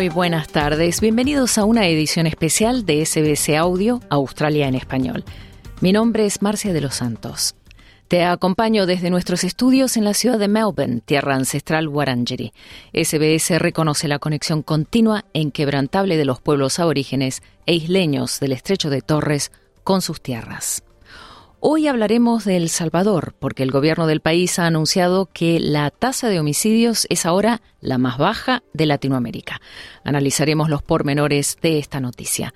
Muy buenas tardes, bienvenidos a una edición especial de SBS Audio Australia en Español. Mi nombre es Marcia de los Santos. Te acompaño desde nuestros estudios en la ciudad de Melbourne, tierra ancestral Wurundjeri. SBS reconoce la conexión continua e inquebrantable de los pueblos aborígenes e isleños del estrecho de Torres con sus tierras. Hoy hablaremos de El Salvador, porque el gobierno del país ha anunciado que la tasa de homicidios es ahora la más baja de Latinoamérica. Analizaremos los pormenores de esta noticia.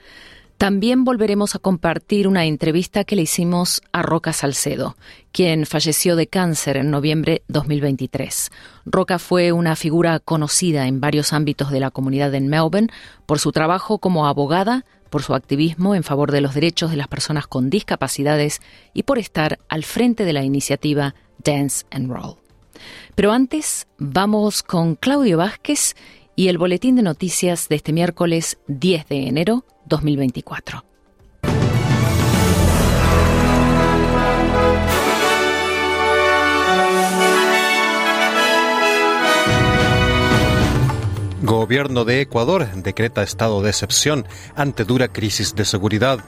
También volveremos a compartir una entrevista que le hicimos a Roca Salcedo, quien falleció de cáncer en noviembre 2023. Roca fue una figura conocida en varios ámbitos de la comunidad en Melbourne por su trabajo como abogada, por su activismo en favor de los derechos de las personas con discapacidades y por estar al frente de la iniciativa Dance and Roll. Pero antes, vamos con Claudio Vázquez y el boletín de noticias de este miércoles 10 de enero 2024. Gobierno de Ecuador decreta estado de excepción ante dura crisis de seguridad.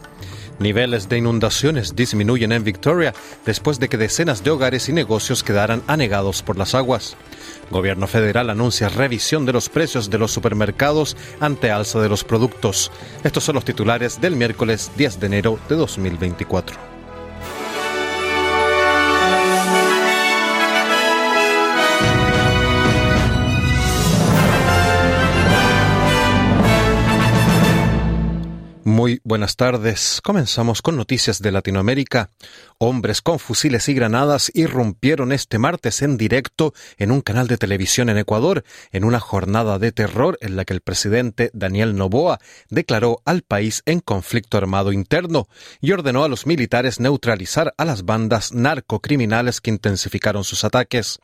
Niveles de inundaciones disminuyen en Victoria después de que decenas de hogares y negocios quedaran anegados por las aguas. Gobierno federal anuncia revisión de los precios de los supermercados ante alza de los productos. Estos son los titulares del miércoles 10 de enero de 2024. Muy buenas tardes. Comenzamos con noticias de Latinoamérica. Hombres con fusiles y granadas irrumpieron este martes en directo en un canal de televisión en Ecuador en una jornada de terror en la que el presidente Daniel Noboa declaró al país en conflicto armado interno y ordenó a los militares neutralizar a las bandas narcocriminales que intensificaron sus ataques.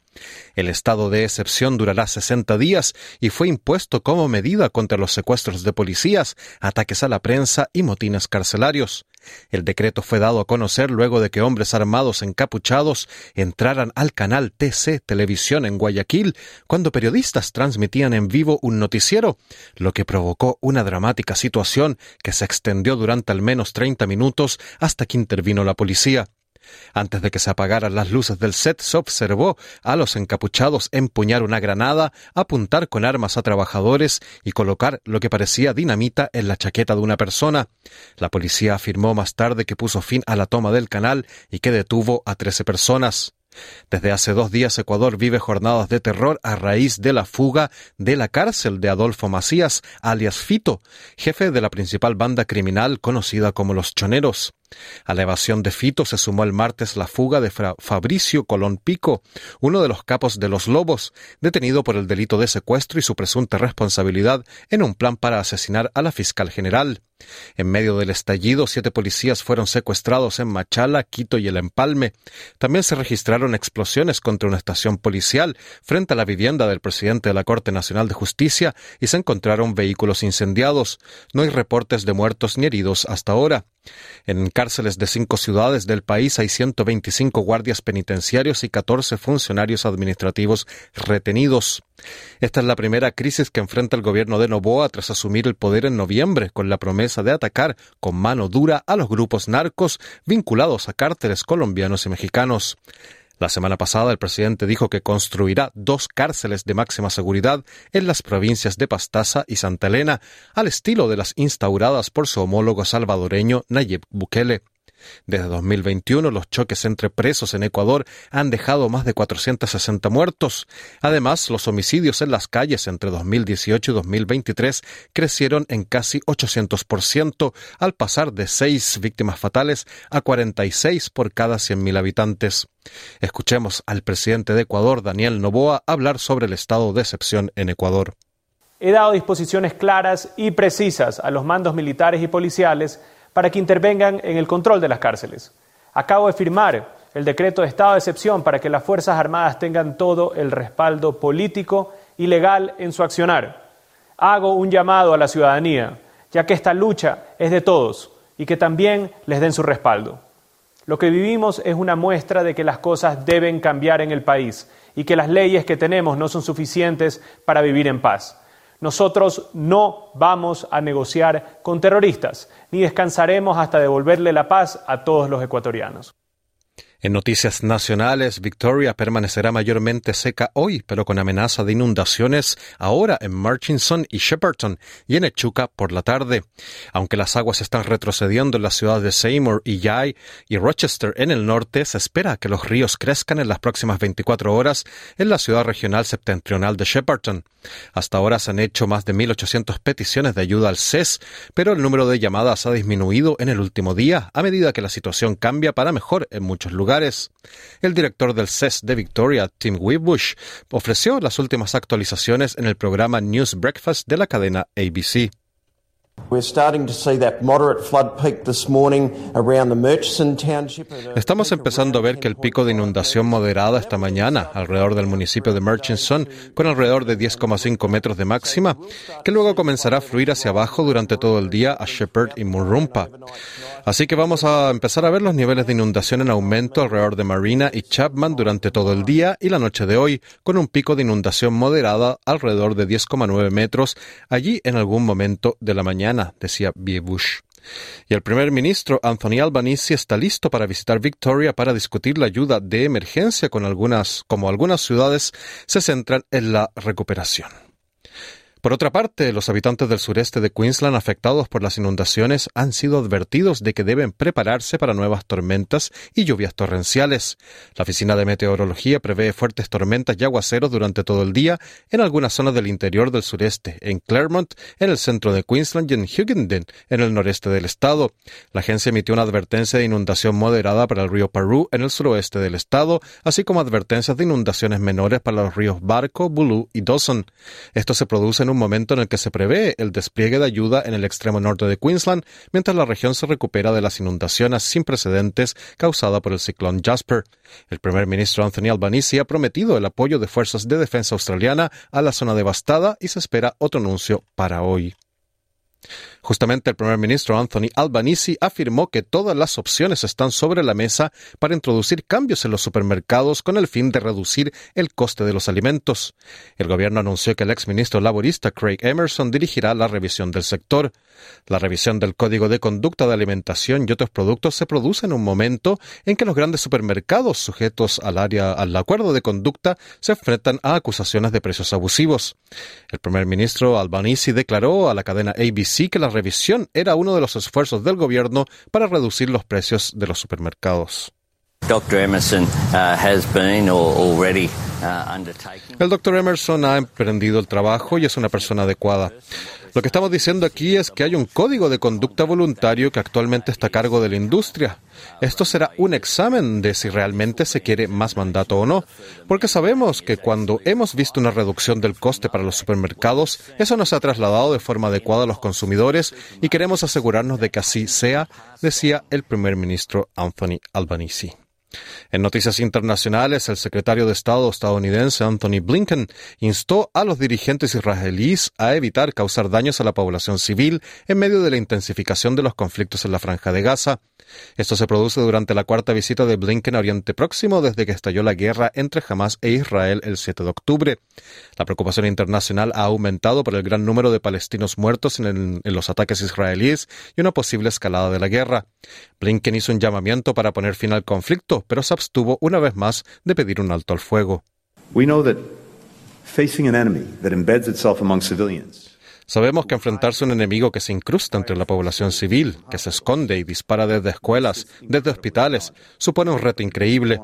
El estado de excepción durará 60 días y fue impuesto como medida contra los secuestros de policías, ataques a la prensa y motines carcelarios. El decreto fue dado a conocer luego de que hombres armados encapuchados entraran al canal TC Televisión en Guayaquil cuando periodistas transmitían en vivo un noticiero, lo que provocó una dramática situación que se extendió durante al menos 30 minutos hasta que intervino la policía. Antes de que se apagaran las luces del set, se observó a los encapuchados empuñar una granada, apuntar con armas a trabajadores y colocar lo que parecía dinamita en la chaqueta de una persona. La policía afirmó más tarde que puso fin a la toma del canal y que detuvo a trece personas. Desde hace dos días Ecuador vive jornadas de terror a raíz de la fuga de la cárcel de Adolfo Macías, alias Fito, jefe de la principal banda criminal conocida como los Choneros. A la evasión de Fito se sumó el martes la fuga de Fabricio Colón Pico, uno de los capos de los Lobos, detenido por el delito de secuestro y su presunta responsabilidad en un plan para asesinar a la fiscal general. En medio del estallido, siete policías fueron secuestrados en Machala, Quito y El Empalme. También se registraron explosiones contra una estación policial frente a la vivienda del presidente de la Corte Nacional de Justicia y se encontraron vehículos incendiados. No hay reportes de muertos ni heridos hasta ahora. En cárceles de cinco ciudades del país hay 125 guardias penitenciarios y 14 funcionarios administrativos retenidos. Esta es la primera crisis que enfrenta el gobierno de Novoa tras asumir el poder en noviembre, con la promesa de atacar con mano dura a los grupos narcos vinculados a cárteles colombianos y mexicanos. La semana pasada el presidente dijo que construirá dos cárceles de máxima seguridad en las provincias de Pastaza y Santa Elena, al estilo de las instauradas por su homólogo salvadoreño Nayib Bukele. Desde 2021, los choques entre presos en Ecuador han dejado más de 460 muertos. Además, los homicidios en las calles entre 2018 y 2023 crecieron en casi 800%, al pasar de 6 víctimas fatales a 46 por cada 100.000 habitantes. Escuchemos al presidente de Ecuador, Daniel Noboa, hablar sobre el estado de excepción en Ecuador. He dado disposiciones claras y precisas a los mandos militares y policiales para que intervengan en el control de las cárceles. Acabo de firmar el decreto de estado de excepción para que las Fuerzas Armadas tengan todo el respaldo político y legal en su accionar. Hago un llamado a la ciudadanía, ya que esta lucha es de todos y que también les den su respaldo. Lo que vivimos es una muestra de que las cosas deben cambiar en el país y que las leyes que tenemos no son suficientes para vivir en paz. Nosotros no vamos a negociar con terroristas, ni descansaremos hasta devolverle la paz a todos los ecuatorianos. En noticias nacionales, Victoria permanecerá mayormente seca hoy, pero con amenaza de inundaciones ahora en Murchison y Shepperton y en Echuca por la tarde. Aunque las aguas están retrocediendo en las ciudades de Seymour y Yai y Rochester en el norte, se espera que los ríos crezcan en las próximas 24 horas en la ciudad regional septentrional de Shepperton. Hasta ahora se han hecho más de 1.800 peticiones de ayuda al CES, pero el número de llamadas ha disminuido en el último día a medida que la situación cambia para mejor en muchos lugares el director del CES de Victoria, Tim Webush, ofreció las últimas actualizaciones en el programa News Breakfast de la cadena ABC. Estamos empezando a ver que el pico de inundación moderada esta mañana alrededor del municipio de Murchison, con alrededor de 10,5 metros de máxima, que luego comenzará a fluir hacia abajo durante todo el día a Shepherd y Murrumpa. Así que vamos a empezar a ver los niveles de inundación en aumento alrededor de Marina y Chapman durante todo el día y la noche de hoy, con un pico de inundación moderada alrededor de 10,9 metros allí en algún momento de la mañana, decía Biebush. Y el primer ministro Anthony Albanese está listo para visitar Victoria para discutir la ayuda de emergencia con algunas, como algunas ciudades se centran en la recuperación. Por otra parte, los habitantes del sureste de Queensland afectados por las inundaciones han sido advertidos de que deben prepararse para nuevas tormentas y lluvias torrenciales. La Oficina de Meteorología prevé fuertes tormentas y aguaceros durante todo el día en algunas zonas del interior del sureste, en Claremont, en el centro de Queensland y en Hughenden, en el noreste del estado. La agencia emitió una advertencia de inundación moderada para el río Parú en el suroeste del estado, así como advertencias de inundaciones menores para los ríos Barco, Bulu y Dawson. Esto se produce en un momento en el que se prevé el despliegue de ayuda en el extremo norte de Queensland, mientras la región se recupera de las inundaciones sin precedentes causadas por el ciclón Jasper. El primer ministro Anthony Albanese ha prometido el apoyo de fuerzas de defensa australiana a la zona devastada y se espera otro anuncio para hoy. Justamente el primer ministro Anthony Albanese afirmó que todas las opciones están sobre la mesa para introducir cambios en los supermercados con el fin de reducir el coste de los alimentos. El gobierno anunció que el exministro laborista Craig Emerson dirigirá la revisión del sector. La revisión del Código de Conducta de Alimentación y otros productos se produce en un momento en que los grandes supermercados sujetos al área al acuerdo de conducta se enfrentan a acusaciones de precios abusivos. El primer ministro Albanese declaró a la cadena ABC que la revisión era uno de los esfuerzos del gobierno para reducir los precios de los supermercados. Uh, uh, el doctor Emerson ha emprendido el trabajo y es una persona adecuada. Lo que estamos diciendo aquí es que hay un código de conducta voluntario que actualmente está a cargo de la industria. Esto será un examen de si realmente se quiere más mandato o no, porque sabemos que cuando hemos visto una reducción del coste para los supermercados, eso nos ha trasladado de forma adecuada a los consumidores y queremos asegurarnos de que así sea, decía el primer ministro Anthony Albanese. En noticias internacionales, el secretario de Estado estadounidense Anthony Blinken instó a los dirigentes israelíes a evitar causar daños a la población civil en medio de la intensificación de los conflictos en la franja de Gaza. Esto se produce durante la cuarta visita de Blinken a Oriente Próximo desde que estalló la guerra entre Hamas e Israel el 7 de octubre. La preocupación internacional ha aumentado por el gran número de palestinos muertos en, los ataques israelíes y una posible escalada de la guerra. Blinken hizo un llamamiento para poner fin al conflicto, pero se abstuvo una vez más de pedir un alto al fuego. Sabemos que enfrentarse a un enemigo que se incrusta entre la población civil, que se esconde y dispara desde escuelas, desde hospitales, supone un reto increíble,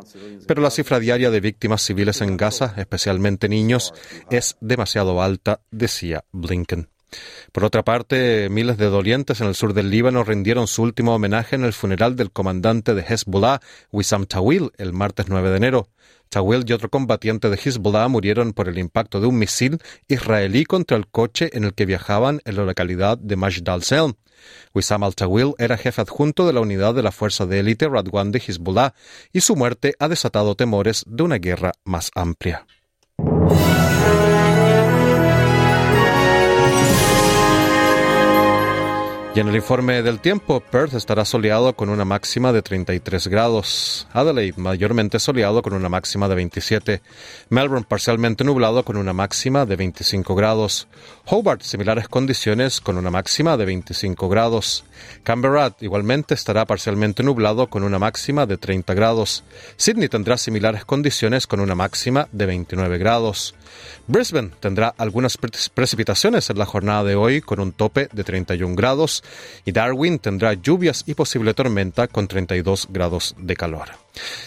pero la cifra diaria de víctimas civiles en Gaza, especialmente niños, es demasiado alta, decía Blinken. Por otra parte, miles de dolientes en el sur del Líbano rindieron su último homenaje en el funeral del comandante de Hezbollah, Wissam Tawil, el martes 9 de enero. Tawil y otro combatiente de Hezbollah murieron por el impacto de un misil israelí contra el coche en el que viajaban en la localidad de Majd al-Selm. Wissam al-Tawil era jefe adjunto de la unidad de la fuerza de élite Radwan de Hezbollah y su muerte ha desatado temores de una guerra más amplia. Y en el informe del tiempo, Perth estará soleado con una máxima de 33 grados. Adelaide mayormente soleado con una máxima de 27. Melbourne parcialmente nublado con una máxima de 25 grados. Hobart similares condiciones con una máxima de 25 grados. Canberra igualmente estará parcialmente nublado con una máxima de 30 grados. Sydney tendrá similares condiciones con una máxima de 29 grados. Brisbane tendrá algunas precipitaciones en la jornada de hoy con un tope de 31 grados y Darwin tendrá lluvias y posible tormenta con 32 grados de calor.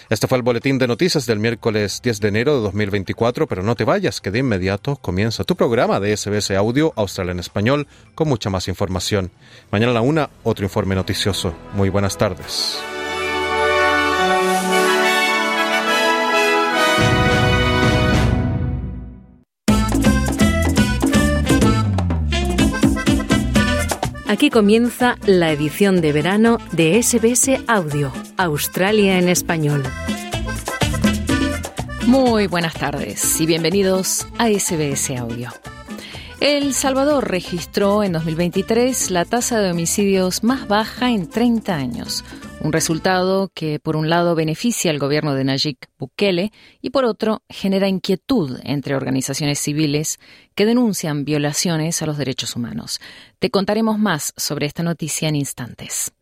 Este fue el boletín de noticias del miércoles 10 de enero de 2024, pero no te vayas, que de inmediato comienza tu programa de SBS Audio Australia en Español con mucha más información. Mañana a la una, otro informe noticioso. Muy buenas tardes. Aquí comienza la edición de verano de SBS Audio, Australia en español. Muy buenas tardes y bienvenidos a SBS Audio. El Salvador registró en 2023 la tasa de homicidios más baja en 30 años, un resultado que por un lado beneficia al gobierno de Nayib Bukele y por otro genera inquietud entre organizaciones civiles que denuncian violaciones a los derechos humanos. Te contaremos más sobre esta noticia en instantes.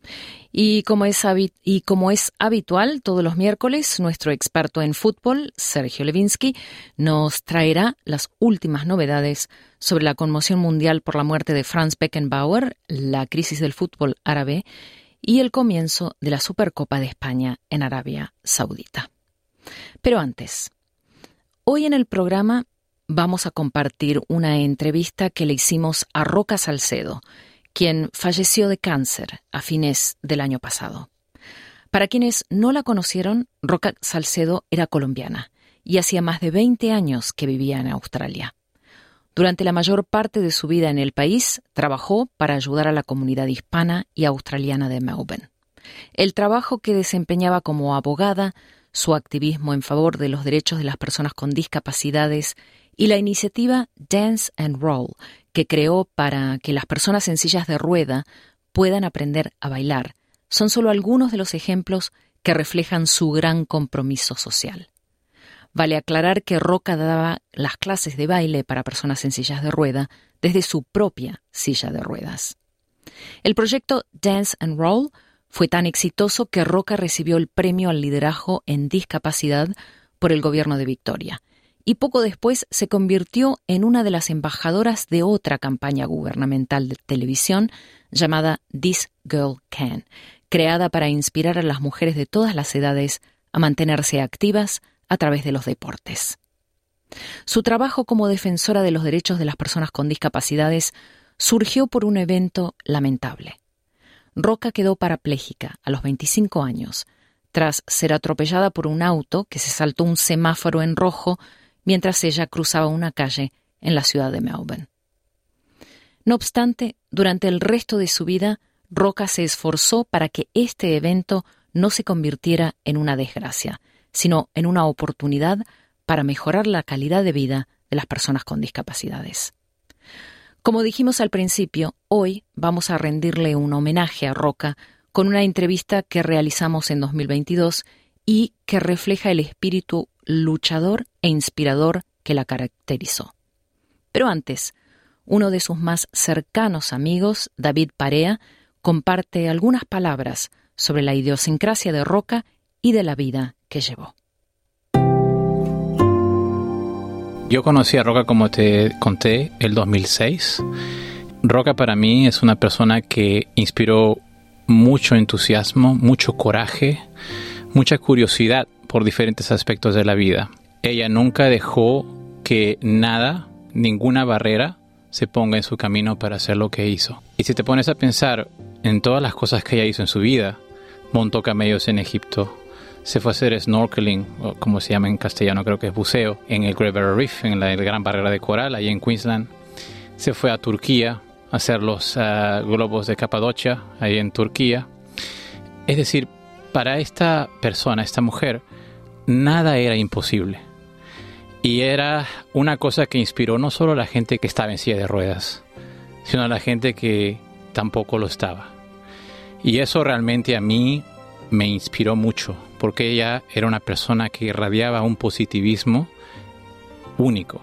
Y como, es y como es habitual, todos los miércoles, nuestro experto en fútbol, Sergio Levinsky, nos traerá las últimas novedades sobre la conmoción mundial por la muerte de Franz Beckenbauer, la crisis del fútbol árabe y el comienzo de la Supercopa de España en Arabia Saudita. Pero antes, hoy en el programa vamos a compartir una entrevista que le hicimos a Roca Salcedo, quien falleció de cáncer a fines del año pasado. Para quienes no la conocieron, Roca Salcedo era colombiana y hacía más de 20 años que vivía en Australia. Durante la mayor parte de su vida en el país, trabajó para ayudar a la comunidad hispana y australiana de Melbourne. El trabajo que desempeñaba como abogada, su activismo en favor de los derechos de las personas con discapacidades y la iniciativa Dance and Roll, que creó para que las personas en sillas de rueda puedan aprender a bailar, son solo algunos de los ejemplos que reflejan su gran compromiso social. Vale aclarar que Roca daba las clases de baile para personas en sillas de rueda desde su propia silla de ruedas. El proyecto Dance and Roll fue tan exitoso que Roca recibió el premio al liderazgo en discapacidad por el gobierno de Victoria y poco después se convirtió en una de las embajadoras de otra campaña gubernamental de televisión llamada This Girl Can, creada para inspirar a las mujeres de todas las edades a mantenerse activas, a través de los deportes. Su trabajo como defensora de los derechos de las personas con discapacidades surgió por un evento lamentable. Roca quedó parapléjica a los 25 años, tras ser atropellada por un auto que se saltó un semáforo en rojo mientras ella cruzaba una calle en la ciudad de Melbourne. No obstante, durante el resto de su vida, Roca se esforzó para que este evento no se convirtiera en una desgracia, sino en una oportunidad para mejorar la calidad de vida de las personas con discapacidades. Como dijimos al principio, hoy vamos a rendirle un homenaje a Roca con una entrevista que realizamos en 2022 y que refleja el espíritu luchador e inspirador que la caracterizó. Pero antes, uno de sus más cercanos amigos, David Parea, comparte algunas palabras sobre la idiosincrasia de Roca y de la vida que llevó. Yo conocí a Roca como te conté el 2006. Roca para mí es una persona que inspiró mucho entusiasmo, mucho coraje, mucha curiosidad por diferentes aspectos de la vida. Ella nunca dejó que nada, ninguna barrera, se ponga en su camino para hacer lo que hizo. Y si te pones a pensar en todas las cosas que ella hizo en su vida, montó camellos en Egipto, se fue a hacer snorkeling, o como se llama en castellano, creo que es buceo, en el Great Barrier Reef, en la gran barrera de coral, ahí en Queensland. Se fue a Turquía a hacer los ah, globos de Capadocia, ahí en Turquía. Es decir, para esta persona, esta mujer, nada era imposible. Y era una cosa que inspiró no solo a la gente que estaba en silla de ruedas, sino a la gente que tampoco lo estaba. Y eso realmente a mí me inspiró mucho, porque ella era una persona que irradiaba un positivismo único.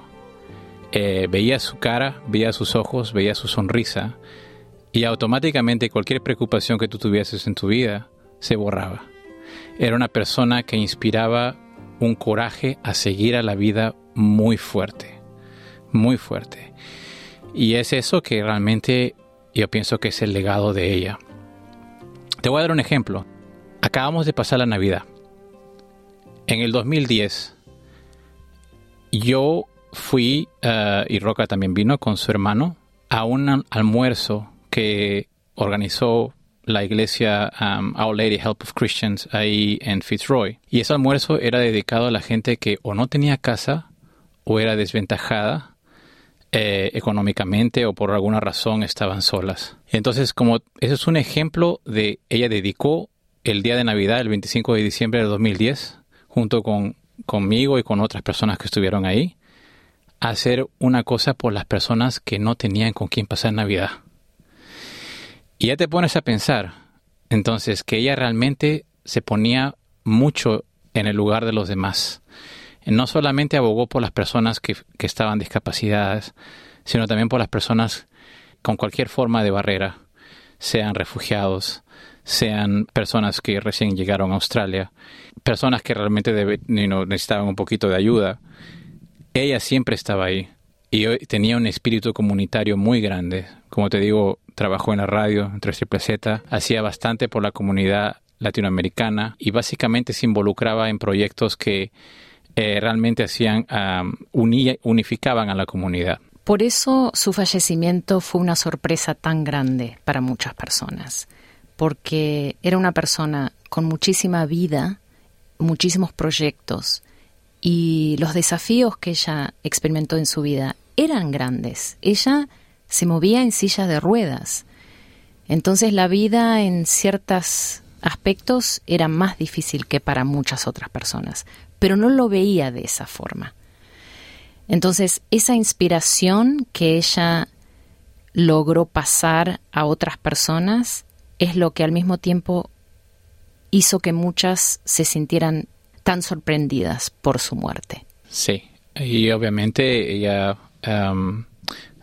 Eh, veía su cara, veía sus ojos, veía su sonrisa, y automáticamente cualquier preocupación que tú tuvieses en tu vida se borraba. Era una persona que inspiraba un coraje a seguir a la vida muy fuerte, muy fuerte. Y es eso que realmente yo pienso que es el legado de ella. Te voy a dar un ejemplo. Acabamos de pasar la Navidad. En el 2010, yo fui, eh, y Roca también vino con su hermano, a un almuerzo que organizó la iglesia um, Our Lady Help of Christians ahí en Fitzroy. Y ese almuerzo era dedicado a la gente que o no tenía casa o era desventajada eh, económicamente o por alguna razón estaban solas. Entonces, como ese es un ejemplo de ella dedicó el día de Navidad, el 25 de diciembre de 2010, junto con conmigo y con otras personas que estuvieron ahí, hacer una cosa por las personas que no tenían con quién pasar Navidad. Y ya te pones a pensar, entonces, que ella realmente se ponía mucho en el lugar de los demás. No solamente abogó por las personas que, que estaban discapacitadas, sino también por las personas con cualquier forma de barrera, sean refugiados, sean personas que recién llegaron a Australia, personas que realmente necesitaban un poquito de ayuda. Ella siempre estaba ahí y tenía un espíritu comunitario muy grande. Como te digo, trabajó en la radio, en Triple Z, hacía bastante por la comunidad latinoamericana y básicamente se involucraba en proyectos que eh, realmente hacían, unificaban a la comunidad. Por eso su fallecimiento fue una sorpresa tan grande para muchas personas, porque era una persona con muchísima vida, muchísimos proyectos y los desafíos que ella experimentó en su vida eran grandes. Ella se movía en silla de ruedas. Entonces la vida en ciertos aspectos era más difícil que para muchas otras personas, pero no lo veía de esa forma. Entonces esa inspiración que ella logró pasar a otras personas es lo que al mismo tiempo hizo que muchas se sintieran tan sorprendidas por su muerte. Sí, y obviamente ella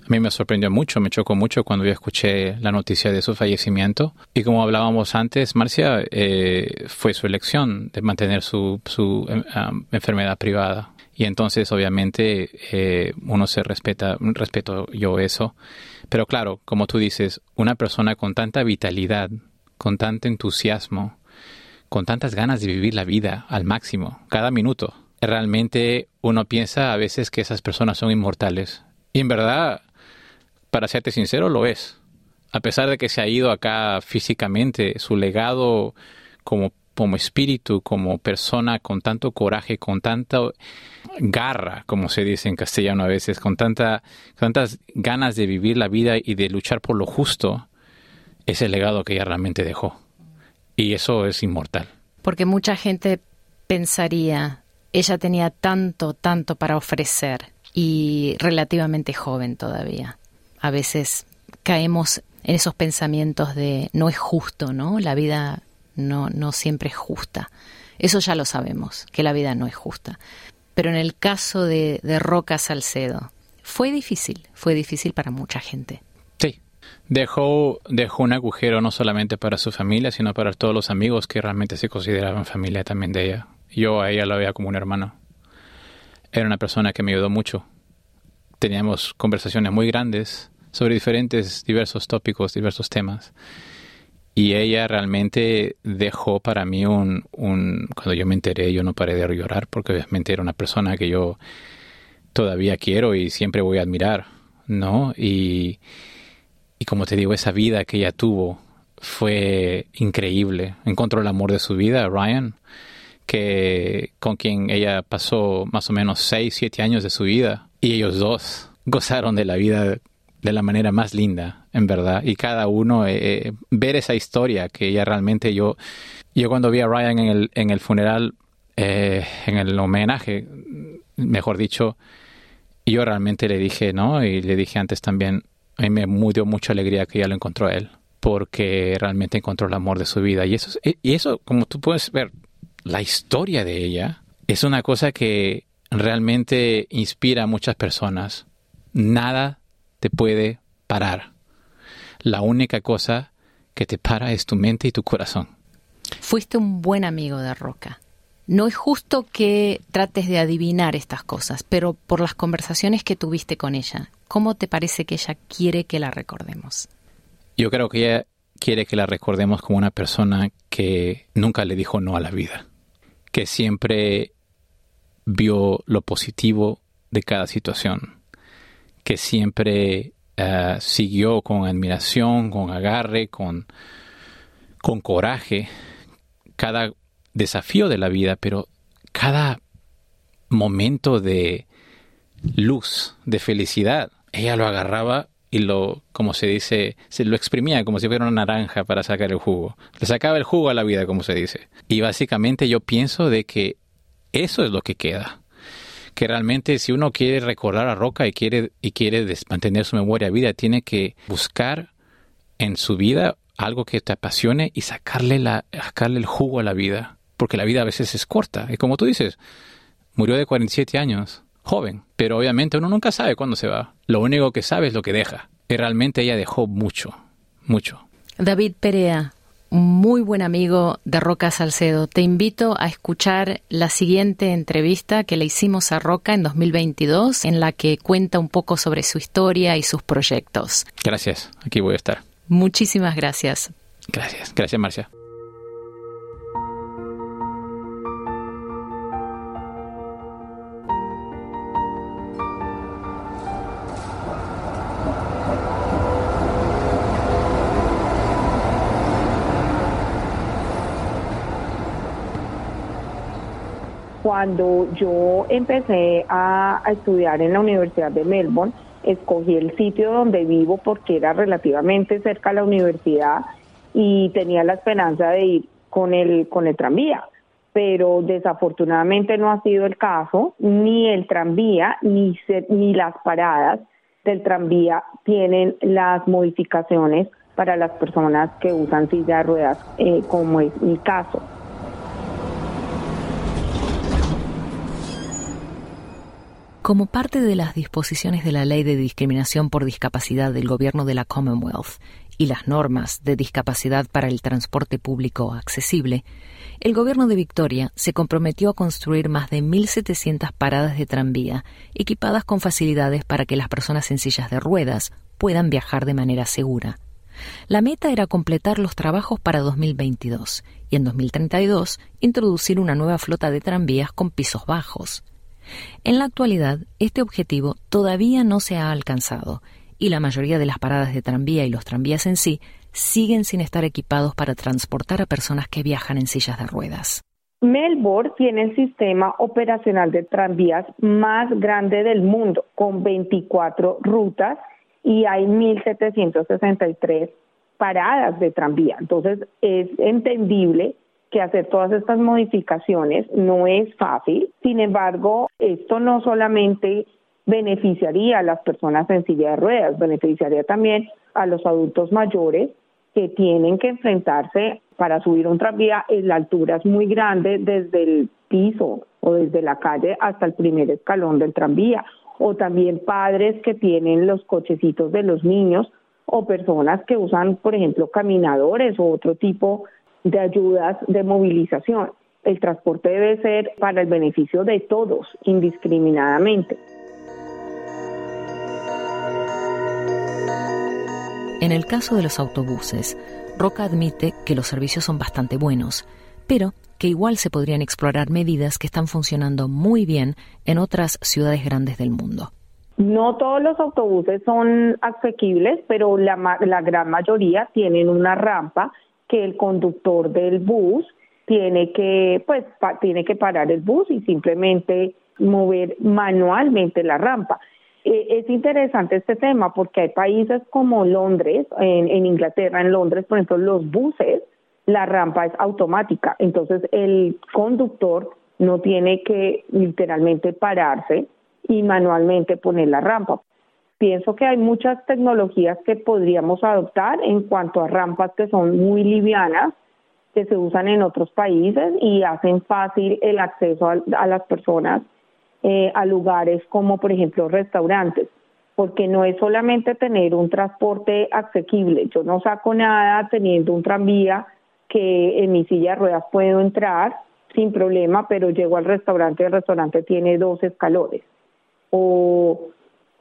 a mí me sorprendió mucho, me chocó mucho cuando yo escuché la noticia de su fallecimiento. Y como hablábamos antes, Marcia, eh, fue su elección de mantener su, su em, enfermedad privada. Y entonces, obviamente, eh, uno se respeta, respeto yo eso. Pero claro, como tú dices, una persona con tanta vitalidad, con tanto entusiasmo, con tantas ganas de vivir la vida al máximo, cada minuto, realmente uno piensa a veces que esas personas son inmortales. Y en verdad, para serte sincero, lo es. A pesar de que se ha ido acá físicamente, su legado como, como espíritu, como persona con tanto coraje, con tanta garra, como se dice en castellano a veces, con tanta, tantas ganas de vivir la vida y de luchar por lo justo, es el legado que ella realmente dejó. Y eso es inmortal. Porque mucha gente pensaría, ella tenía tanto, tanto para ofrecer y relativamente joven todavía a veces caemos en esos pensamientos de no es justo, ¿no? La vida no, no siempre es justa. Eso ya lo sabemos, que la vida no es justa. Pero en el caso de, de Roca Salcedo, fue difícil, fue difícil para mucha gente. Sí, dejó, dejó un agujero no solamente para su familia, sino para todos los amigos que realmente se consideraban familia también de ella. Yo a ella la veía como un hermano. Era una persona que me ayudó mucho. Teníamos conversaciones muy grandes sobre diferentes, diversos tópicos, diversos temas. Y ella realmente dejó para mí un, un, cuando yo me enteré, yo no paré de llorar porque obviamente era una persona que yo todavía quiero y siempre voy a admirar. ¿no? Y, y como te digo, esa vida que ella tuvo fue increíble. Encontró el amor de su vida, Ryan, que con quien ella pasó más o menos seis, siete años de su vida. Y ellos dos gozaron de la vida de la manera más linda, en verdad. Y cada uno, eh, eh, ver esa historia que ella realmente yo, yo cuando vi a Ryan en el, en el funeral, eh, en el homenaje, mejor dicho, yo realmente le dije, ¿no? Y le dije antes también, a mí me dio mucha alegría que ella lo encontró él, porque realmente encontró el amor de su vida. Y eso, y eso, como tú puedes ver, la historia de ella es una cosa que realmente inspira a muchas personas. Nada te puede parar. La única cosa que te para es tu mente y tu corazón. Fuiste un buen amigo de Roca. No es justo que trates de adivinar estas cosas, pero por las conversaciones que tuviste con ella, ¿cómo te parece que ella quiere que la recordemos? Yo creo que ella quiere que la recordemos como una persona que nunca le dijo no a la vida, que siempre vio lo positivo de cada situación, que siempre uh, siguió con admiración, con agarre, con, con coraje cada desafío de la vida, pero cada momento de luz, de felicidad, ella lo agarraba y lo, como se dice, se lo exprimía como si fuera una naranja para sacar el jugo. Le sacaba el jugo a la vida, como se dice. Y básicamente yo pienso de que eso es lo que queda que realmente si uno quiere recordar a Roca y quiere, y quiere mantener su memoria vida, tiene que buscar en su vida algo que te apasione y sacarle, la, sacarle el jugo a la vida, porque la vida a veces es corta. Y como tú dices, murió de 47 años, joven, pero obviamente uno nunca sabe cuándo se va. Lo único que sabe es lo que deja. Y realmente ella dejó mucho, mucho. David Perea, muy buen amigo de Roca Salcedo. Te invito a escuchar la siguiente entrevista que le hicimos a Roca en 2022, en la que cuenta un poco sobre su historia y sus proyectos. Gracias, aquí voy a estar. Muchísimas gracias. Gracias, gracias Marcia. Cuando yo empecé a, estudiar en la Universidad de Melbourne, escogí el sitio donde vivo porque era relativamente cerca a la universidad y tenía la esperanza de ir con el, con el tranvía. Pero desafortunadamente no ha sido el caso, ni el tranvía ni, ni las paradas del tranvía tienen las modificaciones para las personas que usan silla de ruedas, eh, como es mi caso. Como parte de las disposiciones de la Ley de Discriminación por Discapacidad del Gobierno de la Commonwealth y las normas de discapacidad para el transporte público accesible, el Gobierno de Victoria se comprometió a construir más de 1.700 paradas de tranvía equipadas con facilidades para que las personas en sillas de ruedas puedan viajar de manera segura. La meta era completar los trabajos para 2022 y en 2032 introducir una nueva flota de tranvías con pisos bajos. En la actualidad, este objetivo todavía no se ha alcanzado y la mayoría de las paradas de tranvía y los tranvías en sí siguen sin estar equipados para transportar a personas que viajan en sillas de ruedas. Melbourne tiene el sistema operacional de tranvías más grande del mundo, con 24 rutas y hay 1.763 paradas de tranvía. Entonces, es entendible que hacer todas estas modificaciones no es fácil. Sin embargo, esto no solamente beneficiaría a las personas en silla de ruedas, beneficiaría también a los adultos mayores que tienen que enfrentarse para subir un tranvía, la altura es muy grande desde el piso o desde la calle hasta el primer escalón del tranvía, o también padres que tienen los cochecitos de los niños o personas que usan, por ejemplo, caminadores o otro tipo de ayudas de movilización. El transporte debe ser para el beneficio de todos, indiscriminadamente. En el caso de los autobuses, Roca admite que los servicios son bastante buenos, pero que igual se podrían explorar medidas que están funcionando muy bien en otras ciudades grandes del mundo. No todos los autobuses son asequibles, pero la, la gran mayoría tienen una rampa que el conductor del bus tiene que, pues, tiene que parar el bus y simplemente mover manualmente la rampa. Eh, es interesante este tema porque hay países como Londres, en, en Inglaterra, en Londres, por ejemplo, los buses, la rampa es automática, entonces el conductor no tiene que literalmente pararse y manualmente poner la rampa. Pienso que hay muchas tecnologías que podríamos adoptar en cuanto a rampas que son muy livianas, que se usan en otros países y hacen fácil el acceso a, las personas eh, a lugares como, por ejemplo, restaurantes, porque no es solamente tener un transporte asequible. Yo no saco nada teniendo un tranvía que en mi silla de ruedas puedo entrar sin problema, pero llego al restaurante y el restaurante tiene dos escalones. O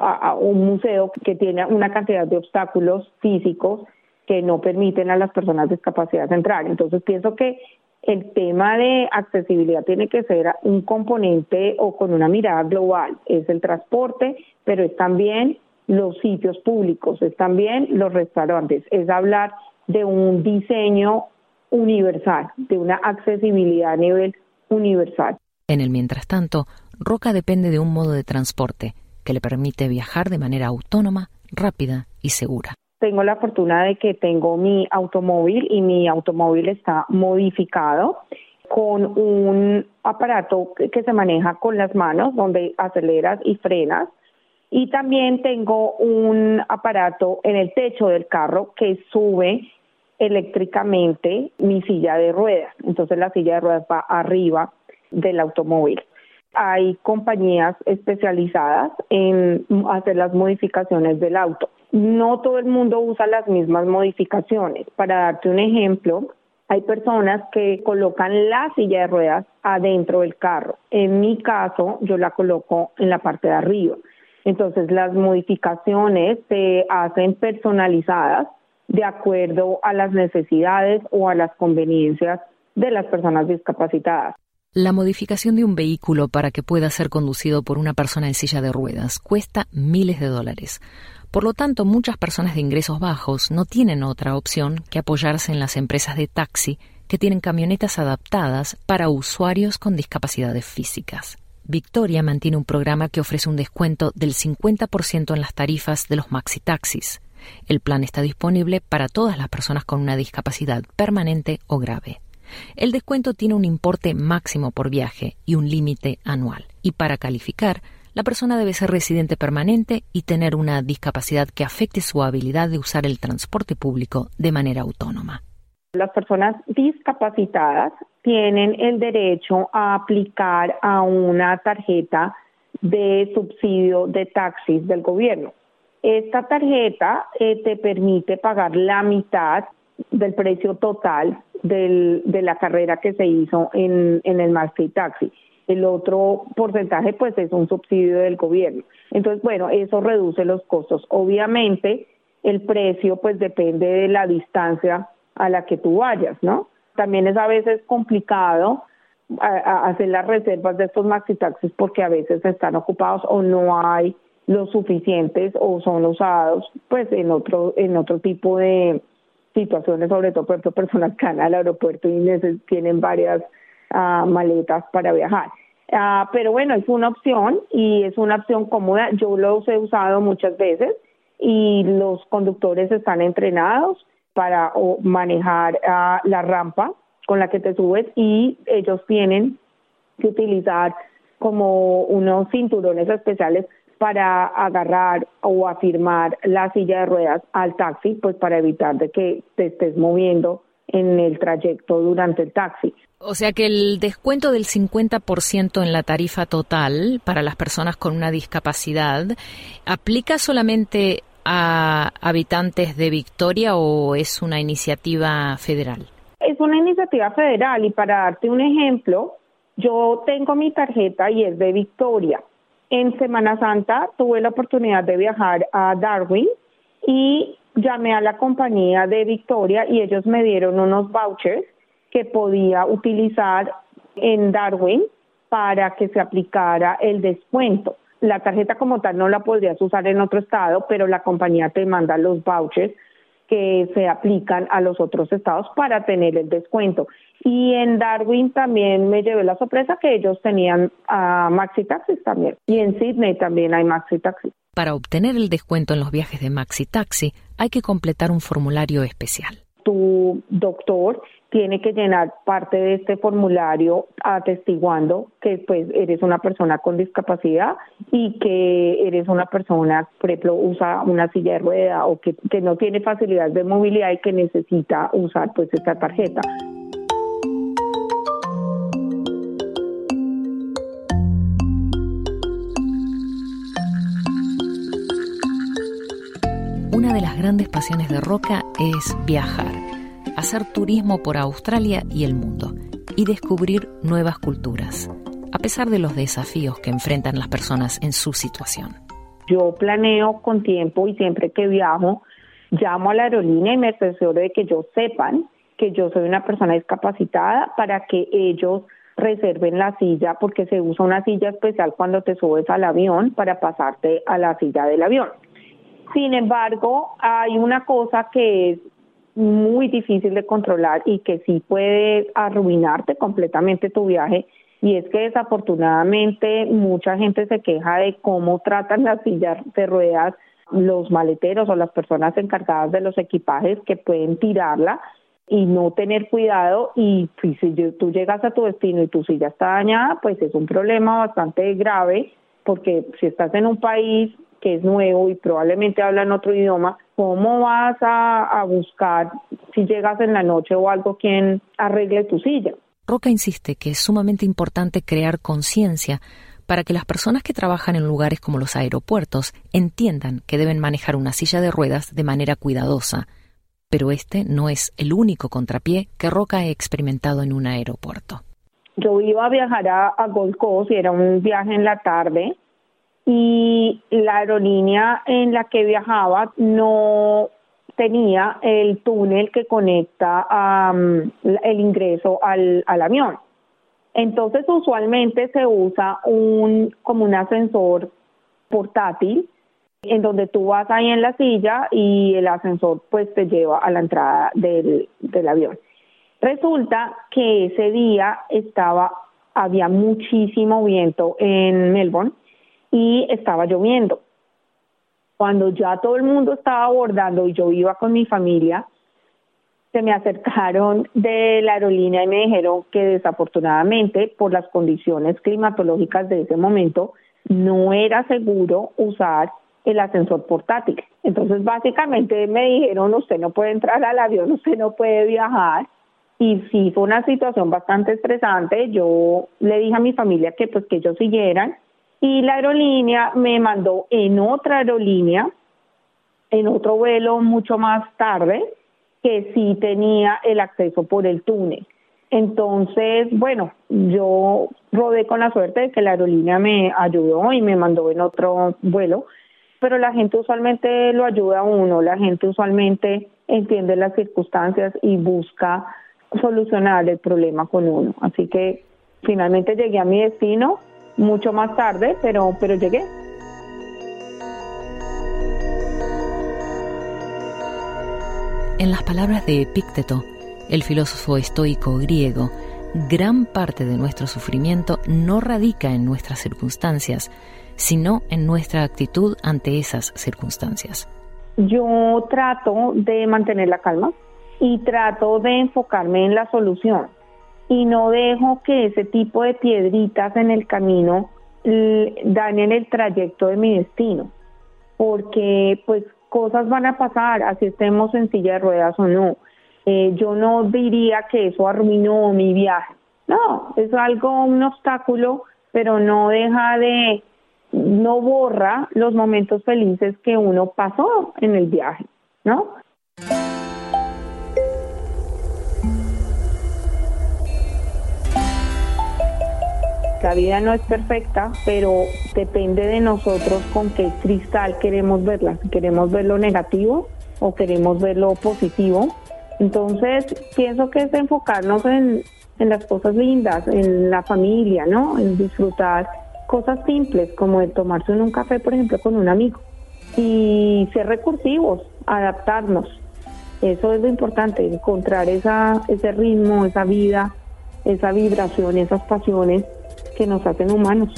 a, un museo que tiene una cantidad de obstáculos físicos que no permiten a las personas discapacitadas entrar. Entonces pienso que el tema de accesibilidad tiene que ser un componente o con una mirada global. Es el transporte, pero es también los sitios públicos, es también los restaurantes, es hablar de un diseño universal, de una accesibilidad a nivel universal. En el mientras tanto, Roca depende de un modo de transporte que le permite viajar de manera autónoma, rápida y segura. Tengo la fortuna de que tengo mi automóvil y mi automóvil está modificado con un aparato que se maneja con las manos donde aceleras y frenas. Y también tengo un aparato en el techo del carro que sube eléctricamente mi silla de ruedas. Entonces la silla de ruedas va arriba del automóvil. Hay compañías especializadas en hacer las modificaciones del auto. No todo el mundo usa las mismas modificaciones. Para darte un ejemplo, hay personas que colocan la silla de ruedas adentro del carro. En mi caso, yo la coloco en la parte de arriba. Entonces, las modificaciones se hacen personalizadas de acuerdo a las necesidades o a las conveniencias de las personas discapacitadas. La modificación de un vehículo para que pueda ser conducido por una persona en silla de ruedas cuesta miles de dólares. Por lo tanto, muchas personas de ingresos bajos no tienen otra opción que apoyarse en las empresas de taxi que tienen camionetas adaptadas para usuarios con discapacidades físicas. Victoria mantiene un programa que ofrece un descuento del 50% en las tarifas de los maxi taxis. El plan está disponible para todas las personas con una discapacidad permanente o grave. El descuento tiene un importe máximo por viaje y un límite anual. Y para calificar, la persona debe ser residente permanente y tener una discapacidad que afecte su habilidad de usar el transporte público de manera autónoma. Las personas discapacitadas tienen el derecho a aplicar a una tarjeta de subsidio de taxis del gobierno. Esta tarjeta eh, te permite pagar la mitad del precio total de la carrera que se hizo en, en el Maxi Taxi. El otro porcentaje pues es un subsidio del gobierno. Entonces, bueno, eso reduce los costos. Obviamente, el precio pues depende de la distancia a la que tú vayas, ¿no? También es a veces complicado hacer las reservas de estos maxi taxis porque a veces están ocupados o no hay los suficientes o son usados pues en otro en otro tipo de situaciones sobre todo por ejemplo personas que van al aeropuerto y tienen varias uh, maletas para viajar. Uh, pero bueno es una opción y es una opción cómoda. Yo los he usado muchas veces y los conductores están entrenados para manejar uh, la rampa con la que te subes y ellos tienen que utilizar como unos cinturones especiales para agarrar o afirmar la silla de ruedas al taxi, pues para evitar de que te estés moviendo en el trayecto durante el taxi. O sea que el descuento del 50% en la tarifa total para las personas con una discapacidad aplica solamente a habitantes de Victoria o es una iniciativa federal? Es una iniciativa federal y para darte un ejemplo, yo tengo mi tarjeta y es de Victoria en Semana Santa tuve la oportunidad de viajar a Darwin y llamé a la compañía de Victoria y ellos me dieron unos vouchers que podía utilizar en Darwin para que se aplicara el descuento. la tarjeta como tal no la podrías usar en otro estado, pero la compañía te manda los vouchers que se aplican a los otros estados para tener el descuento. Y en Darwin también me llevé la sorpresa que ellos tenían a Maxi Taxis también. Y en Sydney también hay Maxi Taxis. Para obtener el descuento en los viajes de Maxi Taxi hay que completar un formulario especial. Tu doctor tiene que llenar parte de este formulario atestiguando que pues eres una persona con discapacidad y que eres una persona, por ejemplo, usa una silla de rueda o que, que no tiene facilidad de movilidad y que necesita usar pues esta tarjeta. Una de las grandes pasiones de Roca es viajar, hacer turismo por Australia y el mundo y descubrir nuevas culturas, a pesar de los desafíos que enfrentan las personas en su situación. Yo planeo con tiempo y siempre que viajo, llamo a la aerolínea y me asesoro de que ellos sepan que yo soy una persona discapacitada para que ellos reserven la silla porque se usa una silla especial cuando te subes al avión para pasarte a la silla del avión. Sin embargo, hay una cosa que es muy difícil de controlar y que sí puede arruinarte completamente tu viaje y es que desafortunadamente mucha gente se queja de cómo tratan las sillas de ruedas los maleteros o las personas encargadas de los equipajes que pueden tirarla y no tener cuidado y pues, si tú llegas a tu destino y tu silla está dañada, pues es un problema bastante grave porque si estás en un país que es nuevo y probablemente habla en otro idioma, ¿cómo vas a, buscar si llegas en la noche o algo quien arregle tu silla? Roca insiste que es sumamente importante crear conciencia para que las personas que trabajan en lugares como los aeropuertos entiendan que deben manejar una silla de ruedas de manera cuidadosa. Pero este no es el único contrapié que Roca ha experimentado en un aeropuerto. Yo iba a viajar a, a Gold Coast y era un viaje en la tarde y la aerolínea en la que viajaba no tenía el túnel que conecta el ingreso al, al avión. Entonces usualmente se usa un como un ascensor portátil en donde tú vas ahí en la silla y el ascensor pues te lleva a la entrada del, del avión. Resulta que ese día estaba había muchísimo viento en Melbourne y estaba lloviendo. Cuando ya todo el mundo estaba abordando y yo iba con mi familia, se me acercaron de la aerolínea y me dijeron que desafortunadamente por las condiciones climatológicas de ese momento no era seguro usar el ascensor portátil. Entonces básicamente me dijeron usted no puede entrar al avión, usted no puede viajar y sí fue una situación bastante estresante. Yo le dije a mi familia que pues que ellos siguieran y la aerolínea me mandó en otra aerolínea, en otro vuelo mucho más tarde, que sí tenía el acceso por el túnel. Entonces, bueno, yo rodé con la suerte de que la aerolínea me ayudó y me mandó en otro vuelo, pero la gente usualmente lo ayuda a uno, la gente usualmente entiende las circunstancias y busca solucionar el problema con uno. Así que finalmente llegué a mi destino mucho más tarde, pero, pero llegué. En las palabras de Epícteto, el filósofo estoico griego, gran parte de nuestro sufrimiento no radica en nuestras circunstancias, sino en nuestra actitud ante esas circunstancias. Yo trato de mantener la calma y trato de enfocarme en la solución y no dejo que ese tipo de piedritas en el camino dañen el trayecto de mi destino, porque pues cosas van a pasar, así estemos en silla de ruedas o no. Eh, yo no diría que eso arruinó mi viaje. No, es algo, un obstáculo, pero no deja de, no borra los momentos felices que uno pasó en el viaje, ¿no? La vida no es perfecta, pero depende de nosotros con qué cristal queremos verla. Si queremos ver lo negativo o queremos ver lo positivo. Entonces, pienso que es enfocarnos en, las cosas lindas, en la familia, ¿no? En disfrutar cosas simples como el tomarse un café, por ejemplo, con un amigo y ser recursivos, adaptarnos. Eso es lo importante, encontrar esa, ese ritmo, esa vida, esa vibración, esas pasiones que nos hacen humanos.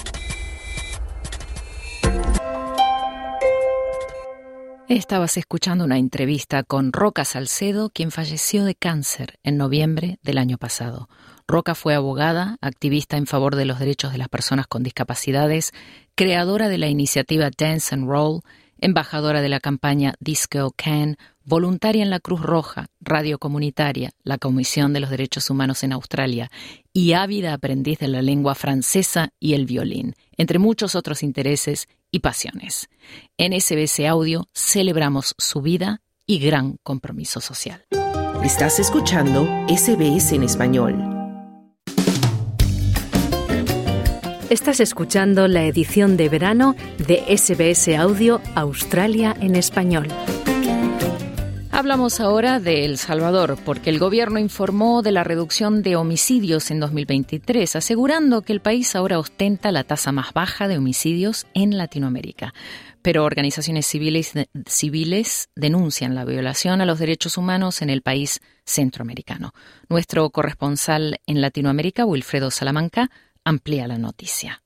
Estabas escuchando una entrevista con Roca Salcedo, quien falleció de cáncer en noviembre del año pasado. Roca fue abogada, activista en favor de los derechos de las personas con discapacidades, creadora de la iniciativa Dance and Roll, embajadora de la campaña Disco Can, voluntaria en la Cruz Roja, radio comunitaria, la Comisión de los Derechos Humanos en Australia y ávida aprendiz de la lengua francesa y el violín, entre muchos otros intereses y pasiones. En SBC Audio celebramos su vida y gran compromiso social. Estás escuchando SBS en español. Estás escuchando la edición de verano de SBS Audio Australia en español. Hablamos ahora de El Salvador, porque el gobierno informó de la reducción de homicidios en 2023, asegurando que el país ahora ostenta la tasa más baja de homicidios en Latinoamérica. Pero organizaciones civiles, civiles denuncian la violación a los derechos humanos en el país centroamericano. Nuestro corresponsal en Latinoamérica, Wilfredo Salamanca, amplía la noticia.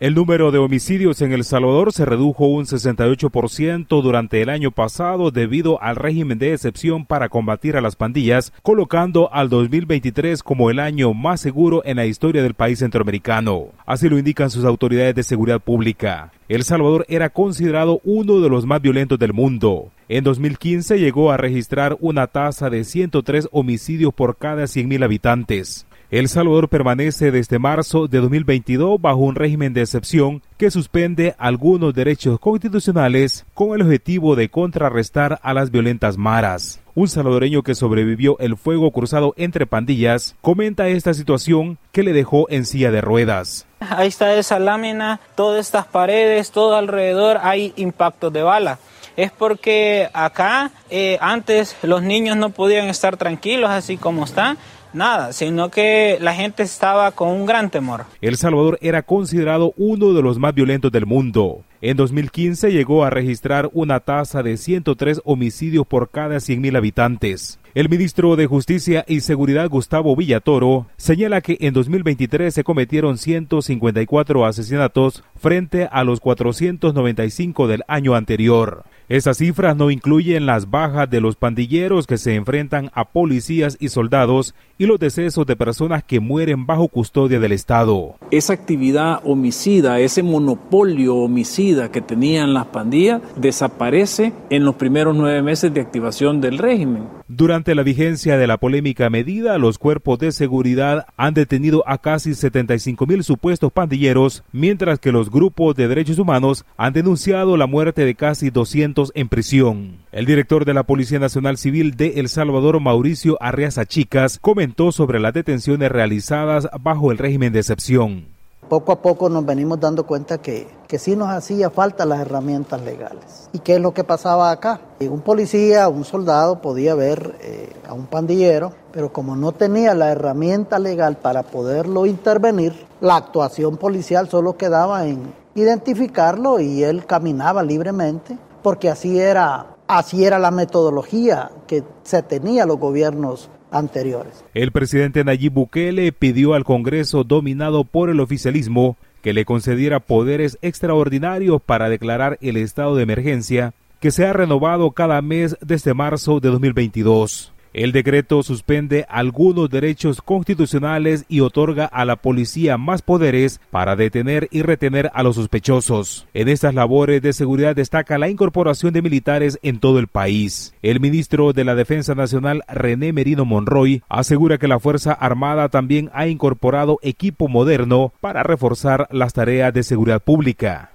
El número de homicidios en El Salvador se redujo un 68% durante el año pasado debido al régimen de excepción para combatir a las pandillas, colocando al 2023 como el año más seguro en la historia del país centroamericano. Así lo indican sus autoridades de seguridad pública. El Salvador era considerado uno de los más violentos del mundo. En 2015 llegó a registrar una tasa de 103 homicidios por cada 100.000 habitantes. El Salvador permanece desde marzo de 2022 bajo un régimen de excepción que suspende algunos derechos constitucionales con el objetivo de contrarrestar a las violentas maras. Un salvadoreño que sobrevivió el fuego cruzado entre pandillas comenta esta situación que le dejó en silla de ruedas. Ahí está esa lámina, todas estas paredes, todo alrededor hay impactos de bala es porque acá eh, antes los niños no podían estar tranquilos así como están nada, sino que la gente estaba con un gran temor. El Salvador era considerado uno de los más violentos del mundo. En 2015 llegó a registrar una tasa de 103 homicidios por cada 100.000 habitantes. El ministro de Justicia y Seguridad Gustavo Villatoro señala que en 2023 se cometieron 154 asesinatos frente a los 495 del año anterior. Esas cifras no incluyen las bajas de los pandilleros que se enfrentan a policías y soldados y los decesos de personas que mueren bajo custodia del Estado. Esa actividad homicida, ese monopolio homicida que tenían las pandillas, desaparece en los primeros nueve meses de activación del régimen. Durante la vigencia de la polémica medida, los cuerpos de seguridad han detenido a casi 75 mil supuestos pandilleros, mientras que los grupos de derechos humanos han denunciado la muerte de casi 200 en prisión. El director de la Policía Nacional Civil de El Salvador, Mauricio Arreaza Chicas, comentó sobre las detenciones realizadas bajo el régimen de excepción. Poco a poco nos venimos dando cuenta que, que sí nos hacía falta las herramientas legales. ¿Y qué es lo que pasaba acá? Un policía, un soldado podía ver eh, a un pandillero, pero como no tenía la herramienta legal para poderlo intervenir, la actuación policial solo quedaba en identificarlo y él caminaba libremente porque así era, así era la metodología que se tenía los gobiernos anteriores. El presidente Nayib Bukele pidió al Congreso dominado por el oficialismo que le concediera poderes extraordinarios para declarar el estado de emergencia que se ha renovado cada mes desde marzo de 2022. El decreto suspende algunos derechos constitucionales y otorga a la policía más poderes para detener y retener a los sospechosos. En estas labores de seguridad destaca la incorporación de militares en todo el país. El ministro de la Defensa Nacional, René Merino Monroy, asegura que la Fuerza Armada también ha incorporado equipo moderno para reforzar las tareas de seguridad pública.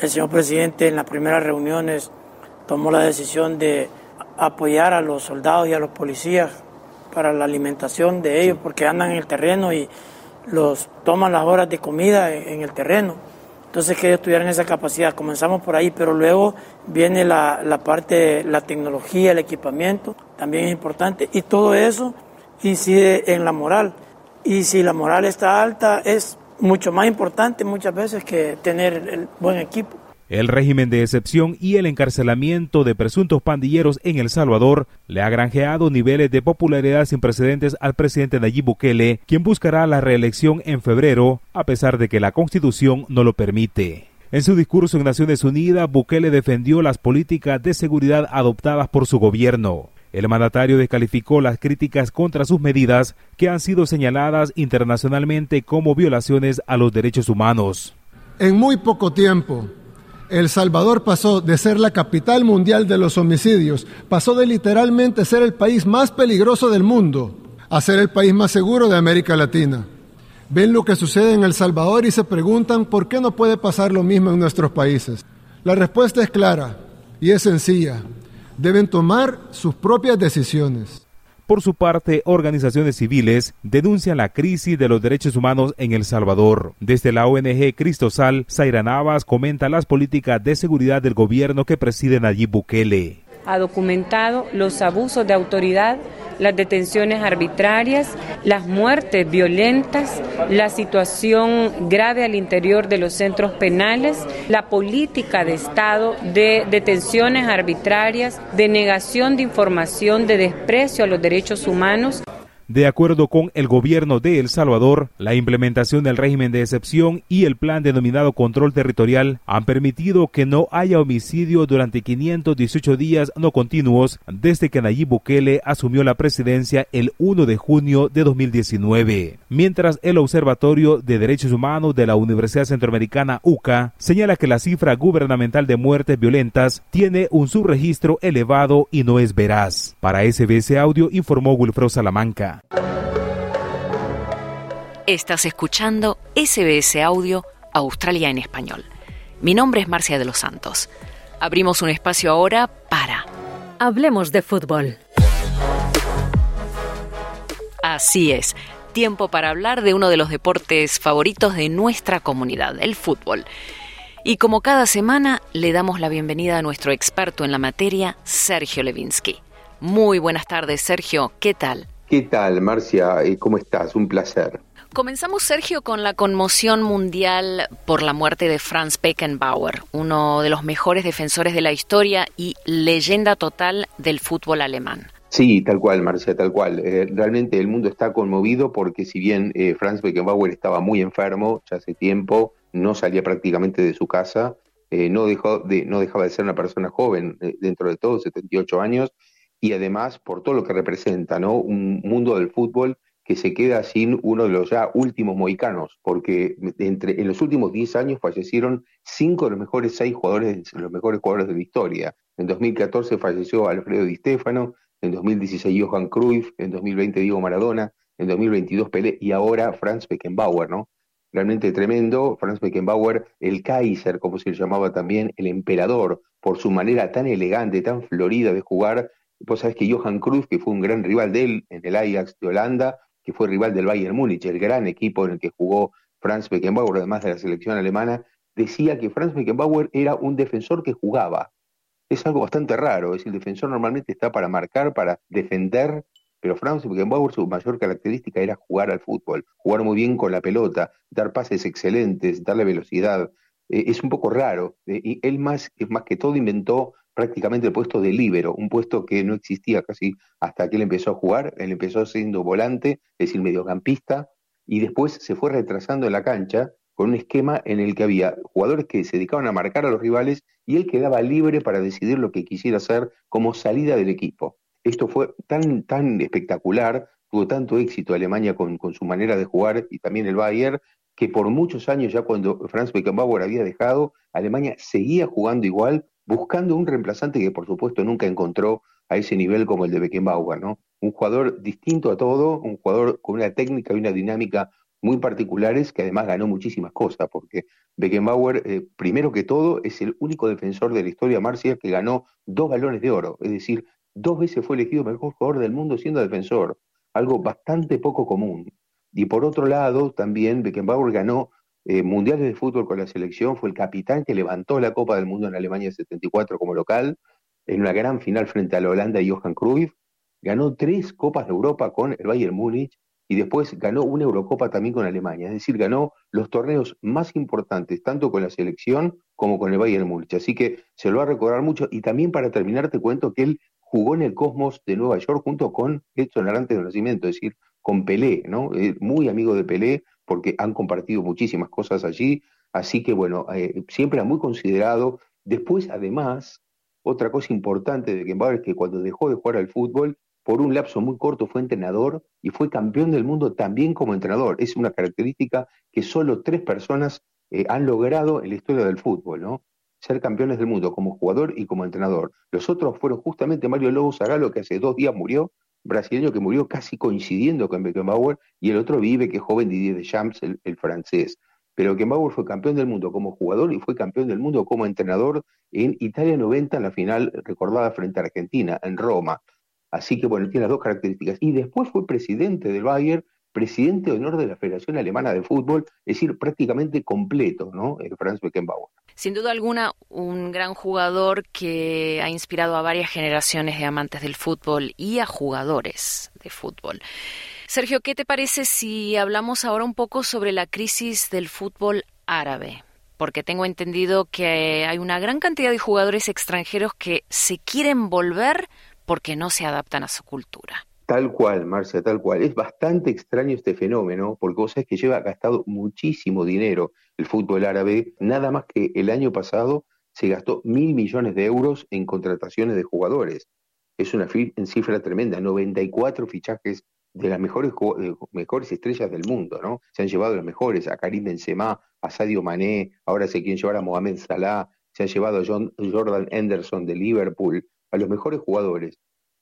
El señor presidente en las primeras reuniones tomó la decisión de apoyar a los soldados y a los policías para la alimentación de ellos, porque andan en el terreno y los toman las horas de comida en el terreno. Entonces que ellos tuvieran esa capacidad. Comenzamos por ahí, pero luego viene la, la parte, la tecnología, el equipamiento, también es importante. Y todo eso incide en la moral. Y si la moral está alta, es mucho más importante muchas veces que tener el buen equipo. El régimen de excepción y el encarcelamiento de presuntos pandilleros en El Salvador le ha granjeado niveles de popularidad sin precedentes al presidente Nayib Bukele, quien buscará la reelección en febrero, a pesar de que la constitución no lo permite. En su discurso en Naciones Unidas, Bukele defendió las políticas de seguridad adoptadas por su gobierno. El mandatario descalificó las críticas contra sus medidas que han sido señaladas internacionalmente como violaciones a los derechos humanos. En muy poco tiempo, el Salvador pasó de ser la capital mundial de los homicidios, pasó de literalmente ser el país más peligroso del mundo a ser el país más seguro de América Latina. Ven lo que sucede en El Salvador y se preguntan por qué no puede pasar lo mismo en nuestros países. La respuesta es clara y es sencilla. Deben tomar sus propias decisiones. Por su parte, organizaciones civiles denuncian la crisis de los derechos humanos en El Salvador. Desde la ONG Cristosal, Zaira Navas comenta las políticas de seguridad del gobierno que preside Nayib Bukele. Ha documentado los abusos de autoridad las detenciones arbitrarias, las muertes violentas, la situación grave al interior de los centros penales, la política de Estado de detenciones arbitrarias, de negación de información, de desprecio a los derechos humanos. De acuerdo con el gobierno de El Salvador, la implementación del régimen de excepción y el plan denominado control territorial han permitido que no haya homicidio durante 518 días no continuos desde que Nayib Bukele asumió la presidencia el 1 de junio de 2019. Mientras el Observatorio de Derechos Humanos de la Universidad Centroamericana UCA señala que la cifra gubernamental de muertes violentas tiene un subregistro elevado y no es veraz. Para SBS Audio informó Wilfredo Salamanca. Estás escuchando SBS Audio Australia en Español. Mi nombre es Marcia de los Santos. Abrimos un espacio ahora para Hablemos de fútbol. Así es, tiempo para hablar de uno de los deportes favoritos de nuestra comunidad, el fútbol. Y como cada semana, le damos la bienvenida a nuestro experto en la materia, Sergio Levinsky. Muy buenas tardes, Sergio. ¿Qué tal? ¿Qué tal, Marcia? ¿Cómo estás? Un placer. Comenzamos, Sergio, con la conmoción mundial por la muerte de Franz Beckenbauer, uno de los mejores defensores de la historia y leyenda total del fútbol alemán. Sí, tal cual, Marcia, tal cual. Eh, realmente el mundo está conmovido porque si bien eh, Franz Beckenbauer estaba muy enfermo ya hace tiempo, no salía prácticamente de su casa, eh, no, dejó de, no dejaba de ser una persona joven dentro de todo, 78 años, y además por todo lo que representa, ¿no? Un mundo del fútbol que se queda sin uno de los ya últimos mohicanos, porque entre, en los últimos 10 años fallecieron cinco de los mejores seis jugadores, los mejores jugadores de la historia. En 2014 falleció Alfredo Di Stefano, en 2016 Johan Cruyff, en 2020 Diego Maradona, en 2022 Pelé y ahora Franz Beckenbauer, ¿no? Realmente tremendo, Franz Beckenbauer, el Kaiser, como se le llamaba también, el emperador, por su manera tan elegante, tan florida de jugar, Vos sabés que Johan Cruyff, que fue un gran rival de él en el Ajax de Holanda, que fue rival del Bayern Múnich, el gran equipo en el que jugó Franz Beckenbauer, además de la selección alemana, decía que Franz Beckenbauer era un defensor que jugaba. Es algo bastante raro, es el defensor normalmente está para marcar, para defender, pero Franz Beckenbauer su mayor característica era jugar al fútbol, jugar muy bien con la pelota, dar pases excelentes, darle velocidad. Eh, es un poco raro. Eh, y él más, más que todo inventó prácticamente el puesto de líbero, un puesto que no existía casi hasta que él empezó a jugar. Él empezó siendo volante, es decir, mediocampista, y después se fue retrasando en la cancha con un esquema en el que había jugadores que se dedicaban a marcar a los rivales y él quedaba libre para decidir lo que quisiera hacer como salida del equipo. Esto fue tan, tan espectacular, tuvo tanto éxito Alemania con, con su manera de jugar y también el Bayern, que por muchos años, ya cuando Franz Beckenbauer había dejado, Alemania seguía jugando igual buscando un reemplazante que por supuesto nunca encontró a ese nivel como el de Beckenbauer, ¿no? Un jugador distinto a todo, un jugador con una técnica y una dinámica muy particulares que además ganó muchísimas cosas, porque Beckenbauer, eh, primero que todo, es el único defensor de la historia Marcia que ganó dos balones de oro, es decir, dos veces fue elegido mejor jugador del mundo siendo defensor, algo bastante poco común. Y por otro lado, también Beckenbauer ganó eh, mundiales de fútbol con la selección, fue el capitán que levantó la Copa del Mundo en Alemania 74 como local, en una gran final frente a la Holanda y Johan Cruyff, ganó tres Copas de Europa con el Bayern Múnich y después ganó una Eurocopa también con Alemania, es decir, ganó los torneos más importantes, tanto con la selección como con el Bayern Múnich. Así que se lo va a recordar mucho. Y también para terminar te cuento que él jugó en el Cosmos de Nueva York junto con Edson Arantes de Nacimiento, es decir, con Pelé, ¿no? Eh, muy amigo de Pelé porque han compartido muchísimas cosas allí. Así que bueno, eh, siempre ha muy considerado. Después, además, otra cosa importante de Beckenbauer es que cuando dejó de jugar al fútbol, por un lapso muy corto fue entrenador y fue campeón del mundo también como entrenador. Es una característica que solo tres personas eh, han logrado en la historia del fútbol, ¿no? Ser campeones del mundo como jugador y como entrenador. Los otros fueron justamente Mario Lobo Zagalo, que hace dos días murió, brasileño que murió casi coincidiendo con Beckenbauer, y el otro vive, que joven Didier Deschamps, el, el francés. Pero Beckenbauer fue campeón del mundo como jugador y fue campeón del mundo como entrenador en Italia 90 en la final recordada frente a Argentina, en Roma. Así que bueno, tiene las dos características. Y después fue presidente del Bayern, presidente de honor de la Federación Alemana de Fútbol, es decir, prácticamente completo, ¿no? Franz Beckenbauer. Sin duda alguna, un gran jugador que ha inspirado a varias generaciones de amantes del fútbol y a jugadores de fútbol. Sergio, ¿qué te parece si hablamos ahora un poco sobre la crisis del fútbol árabe? Porque tengo entendido que hay una gran cantidad de jugadores extranjeros que se quieren volver porque no se adaptan a su cultura. Tal cual, Marcia, tal cual. Es bastante extraño este fenómeno, porque vos sabés que lleva gastado muchísimo dinero el fútbol árabe. Nada más que el año pasado se gastó mil millones de euros en contrataciones de jugadores. Es una cifra tremenda, 94 fichajes de las mejores, mejores estrellas del mundo, ¿no? Se han llevado los mejores, a Karim Benzema, a Sadio Mané, ahora se quieren llevar a Mohamed Salah, se han llevado a John, Jordan Henderson de Liverpool, a los mejores jugadores,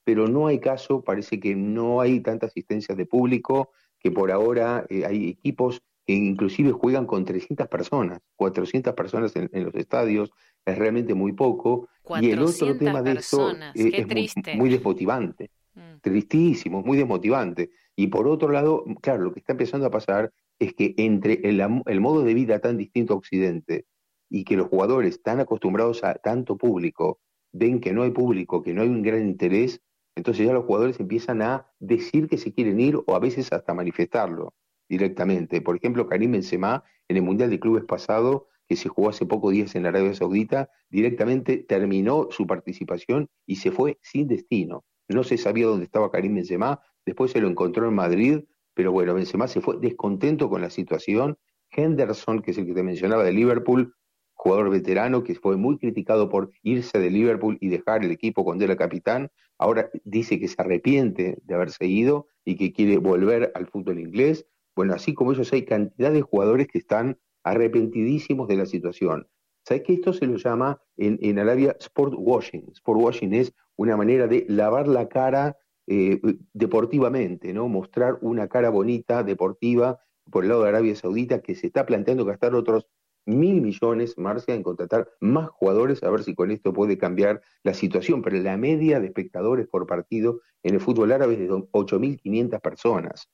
pero no hay caso, parece que no hay tanta asistencia de público, que por ahora eh, hay equipos que inclusive juegan con 300 personas, 400 personas en, los estadios, es realmente muy poco. Y el otro tema de eso es muy, desmotivante, mm. tristísimo, muy desmotivante. Y por otro lado, claro, lo que está empezando a pasar es que entre el, el modo de vida tan distinto a Occidente y que los jugadores están acostumbrados a tanto público, ven que no hay público, que no hay un gran interés, entonces ya los jugadores empiezan a decir que se quieren ir o a veces hasta manifestarlo directamente. Por ejemplo, Karim Benzema en el Mundial de Clubes pasado, que se jugó hace pocos días en Arabia Saudita, directamente terminó su participación y se fue sin destino. No se sabía dónde estaba Karim Benzema, después se lo encontró en Madrid, pero bueno, Benzema se fue descontento con la situación. Henderson, que es el que te mencionaba de Liverpool, jugador veterano que fue muy criticado por irse de Liverpool y dejar el equipo cuando era capitán, ahora dice que se arrepiente de haberse ido y que quiere volver al fútbol inglés. Bueno, así como ellos hay cantidad de jugadores que están arrepentidísimos de la situación. ¿Sabes que esto se lo llama en, en Arabia sport washing? Sport washing es una manera de lavar la cara eh, deportivamente, ¿no? Mostrar una cara bonita, deportiva, por el lado de Arabia Saudita, que se está planteando gastar otros mil millones, Marcia, en contratar más jugadores, a ver si con esto puede cambiar la situación. Pero la media de espectadores por partido en el fútbol árabe es de 8.500 personas.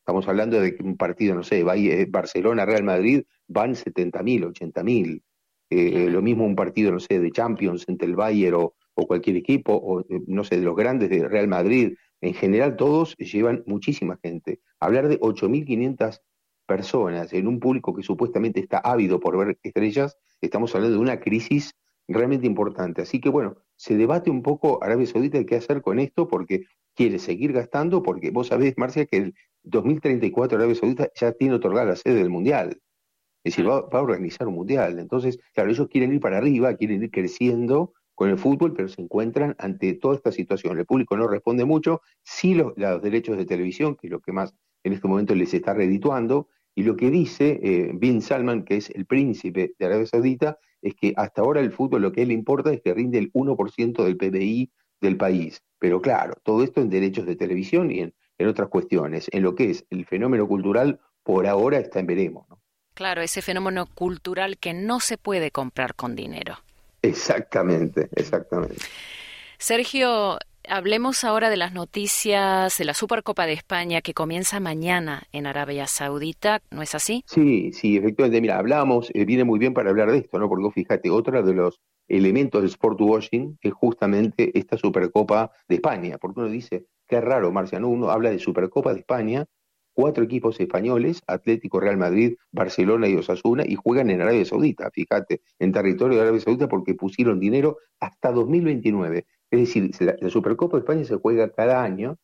Estamos hablando de que un partido, no sé, eh, Barcelona-Real Madrid van 70.000, 80.000. Eh, lo mismo un partido, no sé, de Champions entre el Bayern o, o cualquier equipo, o eh, no sé, de los grandes de Real Madrid. En general todos llevan muchísima gente. Hablar de 8.500 personas en un público que supuestamente está ávido por ver estrellas, estamos hablando de una crisis realmente importante. Así que bueno, se debate un poco Arabia Saudita de qué hacer con esto porque quiere seguir gastando, porque vos sabés, Marcia, que el 2034 Arabia Saudita ya tiene otorgada la sede del Mundial. Es decir, va, a organizar un Mundial. Entonces, claro, ellos quieren ir para arriba, quieren ir creciendo con el fútbol, pero se encuentran ante toda esta situación. El público no responde mucho, sí los, los derechos de televisión, que es lo que más en este momento les está redituando, y lo que dice eh, Bin Salman, que es el príncipe de Arabia Saudita, es que hasta ahora el fútbol lo que le importa es que rinde el 1% del PBI del país. Pero claro, todo esto en derechos de televisión y en, otras cuestiones. En lo que es el fenómeno cultural, por ahora está en veremos. Claro, ese fenómeno cultural que no se puede comprar con dinero. Exactamente, exactamente. Sergio, Hablemos ahora de las noticias de la Supercopa de España que comienza mañana en Arabia Saudita, ¿no es así? Sí, sí, efectivamente. Mira, hablamos, eh, viene muy bien para hablar de esto, ¿no? Porque fíjate, otro de los elementos del sport washing es justamente esta Supercopa de España, porque uno dice, qué raro, Marciano, uno habla de Supercopa de España cuatro equipos españoles, Atlético, Real Madrid, Barcelona y Osasuna, y juegan en Arabia Saudita, fíjate, en territorio de Arabia Saudita porque pusieron dinero hasta 2029. Es decir, la, Supercopa de España se juega cada año,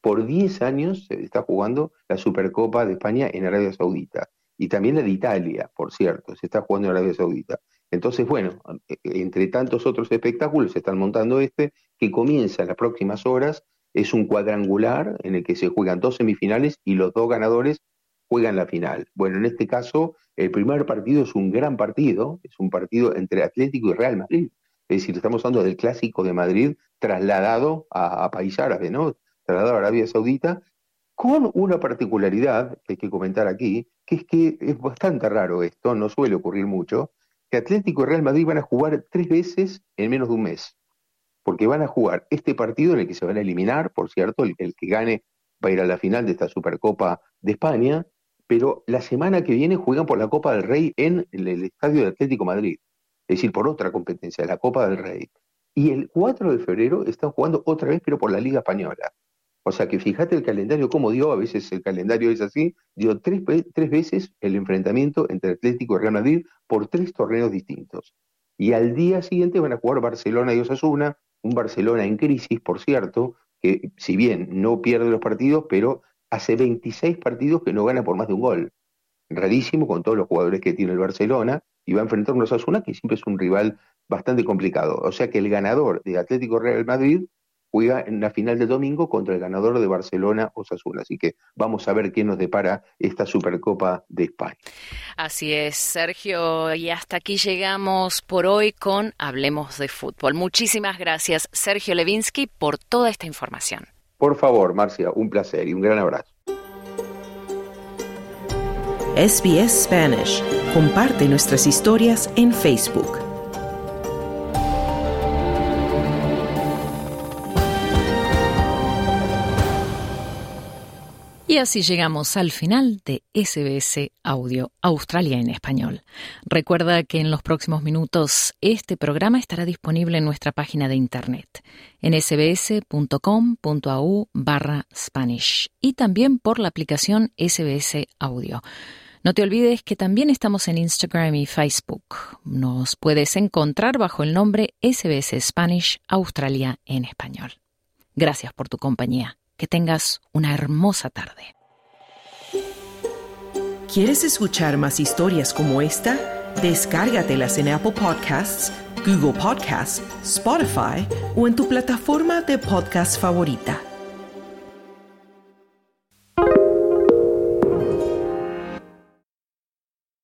por 10 años se está jugando la Supercopa de España en Arabia Saudita. Y también la de Italia, por cierto, se está jugando en Arabia Saudita. Entonces, bueno, e, entre tantos otros espectáculos se están montando este, que comienza en las próximas horas es un cuadrangular en el que se juegan dos semifinales y los dos ganadores juegan la final. Bueno, en este caso, el primer partido es un gran partido, es un partido entre Atlético y Real Madrid. Es decir, estamos hablando del clásico de Madrid trasladado a, país árabe, ¿no? Trasladado a Arabia Saudita, con una particularidad que hay que comentar aquí, que es que es bastante raro esto, no suele ocurrir mucho, que Atlético y Real Madrid van a jugar tres veces en menos de un mes porque van a jugar este partido en el que se van a eliminar, por cierto, el, que gane va a ir a la final de esta Supercopa de España, pero la semana que viene juegan por la Copa del Rey en el, Estadio de Atlético Madrid, es decir, por otra competencia, la Copa del Rey. Y el 4 de febrero están jugando otra vez, pero por la Liga Española. O sea que fíjate el calendario cómo dio, a veces el calendario es así, dio tres, tres veces el enfrentamiento entre Atlético y Real Madrid por tres torneos distintos. Y al día siguiente van a jugar Barcelona y Osasuna, un Barcelona en crisis, por cierto, que si bien no pierde los partidos, pero hace 26 partidos que no gana por más de un gol. Rarísimo con todos los jugadores que tiene el Barcelona y va a enfrentar a un Osasuna que siempre es un rival bastante complicado. O sea que el ganador de Atlético Real Madrid juega en la final del domingo contra el ganador de Barcelona Osasuna. Así que vamos a ver qué nos depara esta Supercopa de España. Así es, Sergio, y hasta aquí llegamos por hoy con Hablemos de Fútbol. Muchísimas gracias, Sergio Levinsky, por toda esta información. Por favor, Marcia, un placer y un gran abrazo. SBS Spanish. Comparte nuestras historias en Facebook. Y así llegamos al final de SBS Audio Australia en Español. Recuerda que en los próximos minutos este programa estará disponible en nuestra página de internet en sbs.com.au barra Spanish y también por la aplicación SBS Audio. No te olvides que también estamos en Instagram y Facebook. Nos puedes encontrar bajo el nombre SBS Spanish Australia en Español. Gracias por tu compañía. Que tengas una hermosa tarde. ¿Quieres escuchar más historias como esta? Descárgatelas en Apple Podcasts, Google Podcasts, Spotify o en tu plataforma de podcast favorita.